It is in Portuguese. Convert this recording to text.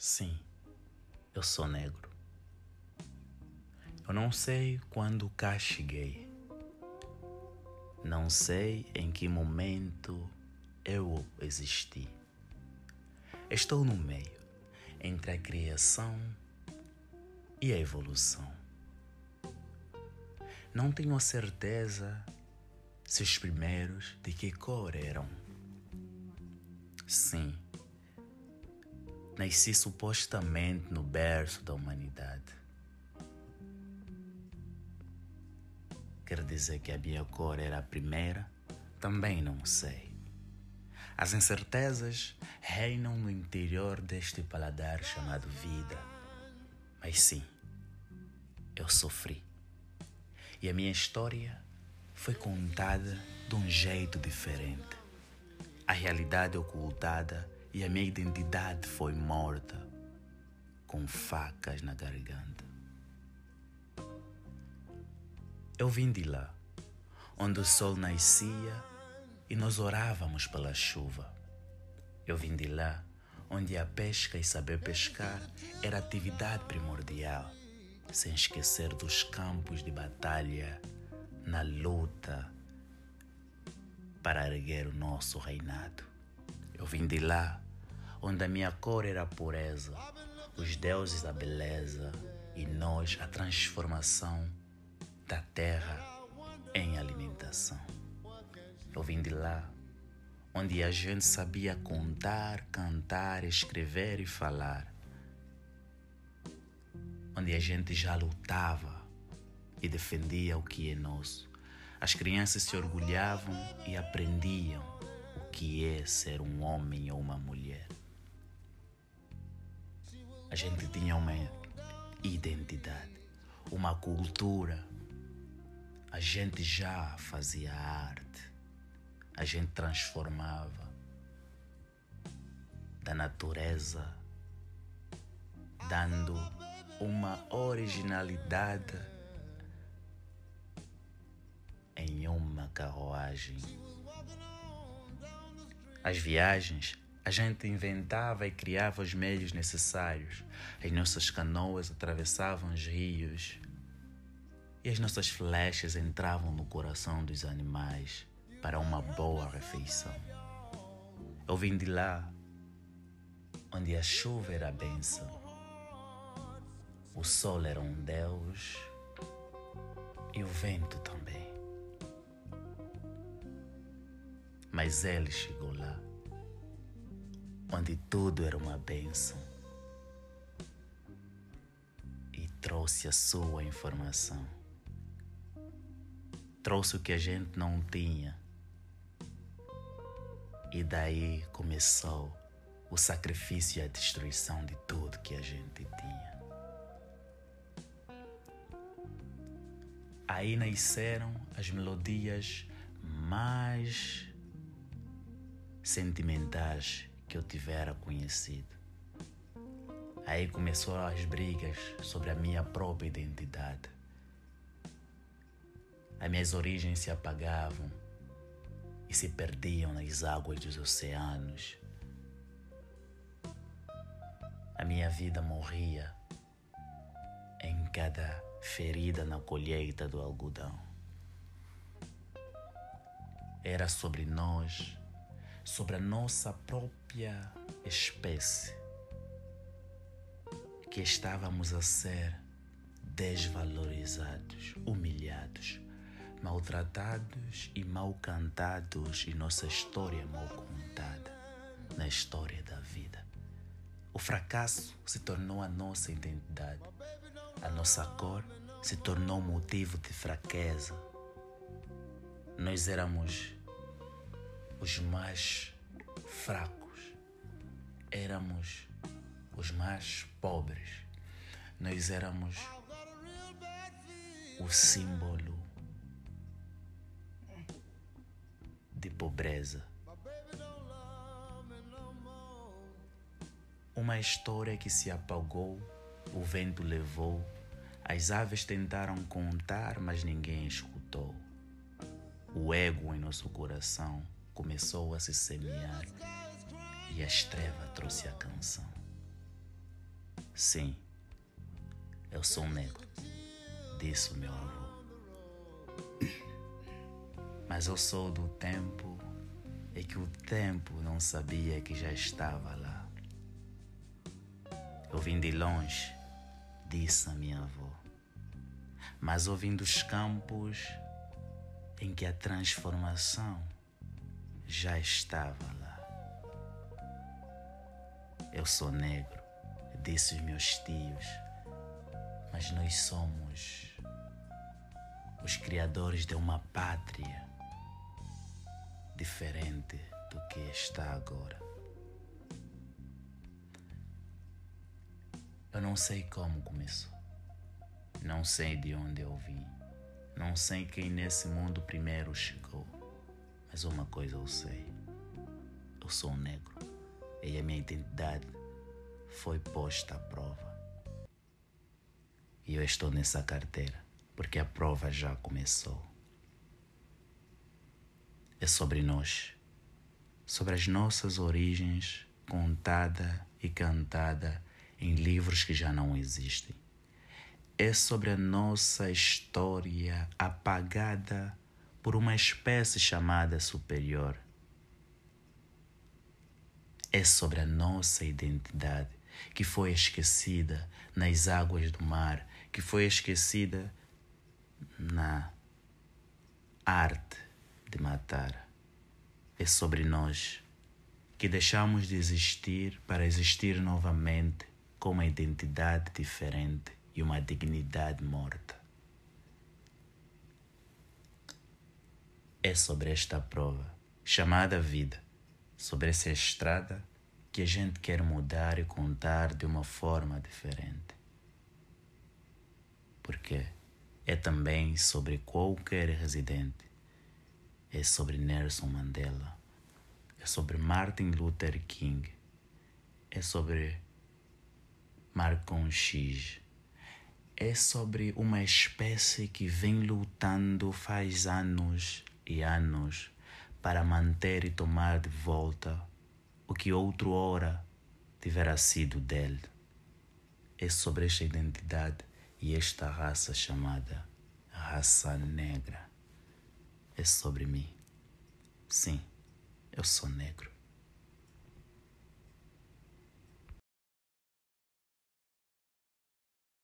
Sim, eu sou negro. Eu não sei quando cá cheguei. Não sei em que momento eu existi. Estou no meio entre a criação e a evolução. Não tenho a certeza se os primeiros de que cor eram. Sim nasci supostamente no berço da humanidade. Quer dizer que a minha cor era a primeira? Também não sei. As incertezas reinam no interior deste paladar chamado vida. Mas sim, eu sofri. E a minha história foi contada de um jeito diferente. A realidade ocultada e a minha identidade foi morta com facas na garganta. Eu vim de lá, onde o sol nascia e nós orávamos pela chuva. Eu vim de lá, onde a pesca e saber pescar era atividade primordial, sem esquecer dos campos de batalha na luta para erguer o nosso reinado. Eu vim de lá, onde a minha cor era a pureza, os deuses da beleza e nós a transformação da terra em alimentação. Eu vim de lá, onde a gente sabia contar, cantar, escrever e falar. Onde a gente já lutava e defendia o que é nosso. As crianças se orgulhavam e aprendiam que é ser um homem ou uma mulher. A gente tinha uma identidade, uma cultura. A gente já fazia arte. A gente transformava da natureza, dando uma originalidade em uma carruagem. As viagens, a gente inventava e criava os meios necessários. As nossas canoas atravessavam os rios e as nossas flechas entravam no coração dos animais para uma boa refeição. Eu vim de lá, onde a chuva era a bênção, o sol era um Deus e o vento também. Mas ele chegou lá, onde tudo era uma bênção, e trouxe a sua informação. Trouxe o que a gente não tinha. E daí começou o sacrifício e a destruição de tudo que a gente tinha. Aí nasceram as melodias mais sentimentais que eu tivera conhecido. Aí começou as brigas sobre a minha própria identidade. As minhas origens se apagavam e se perdiam nas águas dos oceanos. A minha vida morria em cada ferida na colheita do algodão. Era sobre nós sobre a nossa própria espécie, que estávamos a ser desvalorizados, humilhados, maltratados e mal cantados e nossa história mal contada na história da vida. O fracasso se tornou a nossa identidade. A nossa cor se tornou motivo de fraqueza. Nós éramos os mais fracos, éramos os mais pobres, nós éramos o símbolo de pobreza. Uma história que se apagou, o vento levou, as aves tentaram contar, mas ninguém escutou. O ego em nosso coração começou a se semear e a estreva trouxe a canção. Sim, eu sou negro, disse o meu avô. Mas eu sou do tempo em que o tempo não sabia que já estava lá. Eu vim de longe, disse a minha avó. Mas eu vim dos campos em que a transformação já estava lá. Eu sou negro, disse os meus tios, mas nós somos os criadores de uma pátria diferente do que está agora. Eu não sei como começou, não sei de onde eu vim, não sei quem nesse mundo primeiro chegou, mas uma coisa eu sei: eu sou um negro e a minha identidade foi posta à prova. E eu estou nessa carteira porque a prova já começou é sobre nós, sobre as nossas origens, contada e cantada em livros que já não existem. É sobre a nossa história apagada por uma espécie chamada superior. É sobre a nossa identidade que foi esquecida nas águas do mar, que foi esquecida na arte de matar. É sobre nós que deixamos de existir para existir novamente com uma identidade diferente e uma dignidade morta. É sobre esta prova, chamada vida, sobre essa estrada que a gente quer mudar e contar de uma forma diferente. Porque é também sobre qualquer residente. É sobre Nelson Mandela, é sobre Martin Luther King, é sobre Malcolm X, é sobre uma espécie que vem lutando faz anos e anos para manter e tomar de volta o que outrora tivera sido dele. É sobre esta identidade e esta raça chamada raça negra é sobre mim. Sim, eu sou negro.